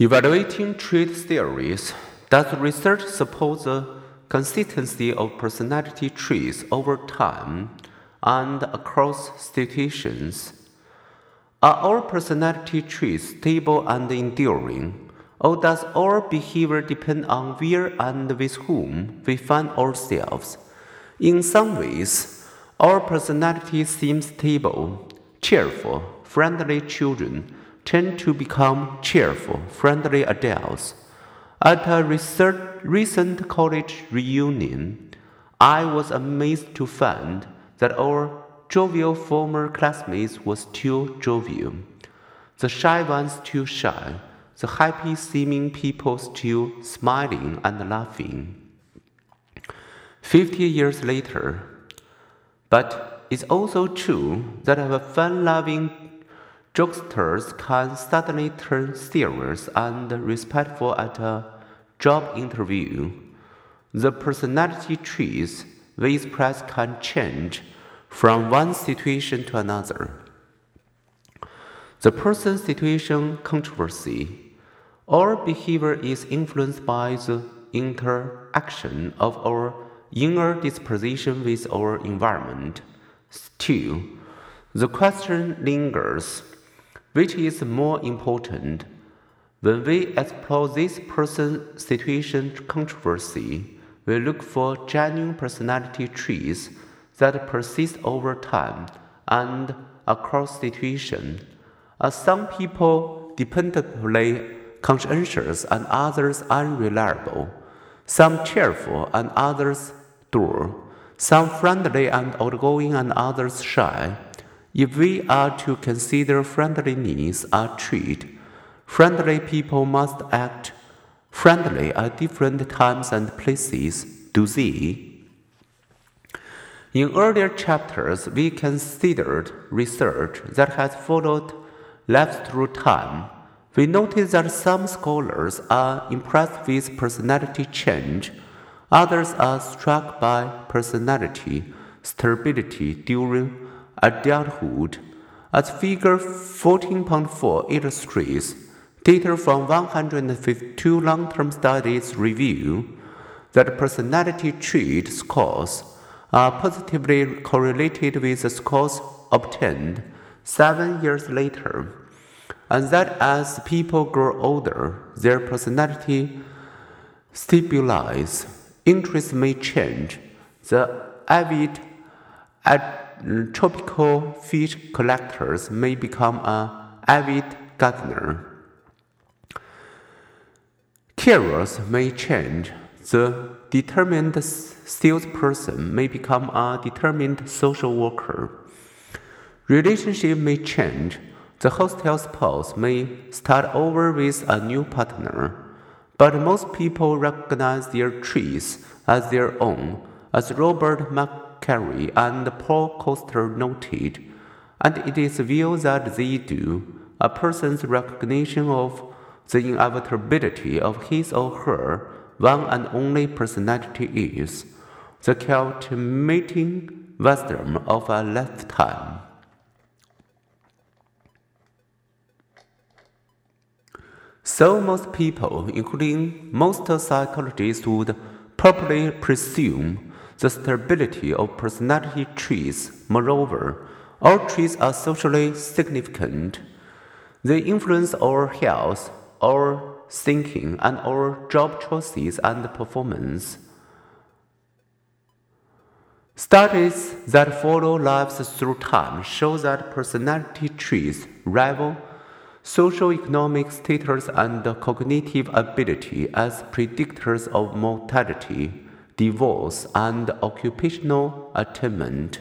Evaluating trait theories. Does research support the consistency of personality traits over time and across situations? Are our personality traits stable and enduring? Or does our behavior depend on where and with whom we find ourselves? In some ways, our personality seems stable, cheerful, friendly children tend to become cheerful, friendly adults. At a recent college reunion, I was amazed to find that our jovial former classmates were still jovial, the shy ones still shy, the happy seeming people still smiling and laughing. Fifty years later, but it's also true that our fun loving jokesters can suddenly turn serious and respectful at a job interview. The personality traits we express can change from one situation to another. The person situation controversy. Our behavior is influenced by the interaction of our inner disposition with our environment. Still, the question lingers which is more important? When we explore this person situation controversy, we look for genuine personality traits that persist over time and across situations. As some people dependably conscientious and others unreliable, some cheerful and others dull, some friendly and outgoing and others shy. If we are to consider friendliness a trait, friendly people must act friendly at different times and places, do they? In earlier chapters, we considered research that has followed life through time. We noticed that some scholars are impressed with personality change, others are struck by personality stability during adulthood, as figure 14.4 illustrates, data from 152 long-term studies reveal that personality trait scores are positively correlated with the scores obtained seven years later, and that as people grow older, their personality stabilizes, interests may change. The avid tropical fish collectors may become an avid gardener. Careers may change. The determined salesperson may become a determined social worker. Relationship may change. The hostile spouse may start over with a new partner. But most people recognize their trees as their own, as Robert Mac Carey and Paul Costa noted, and it is viewed that they do, a person's recognition of the inevitability of his or her one and only personality is the culminating wisdom of a lifetime. So most people, including most psychologists, would properly presume the stability of personality traits. Moreover, all traits are socially significant. They influence our health, our thinking, and our job choices and performance. Studies that follow lives through time show that personality traits rival socioeconomic status and cognitive ability as predictors of mortality divorce, and occupational attainment.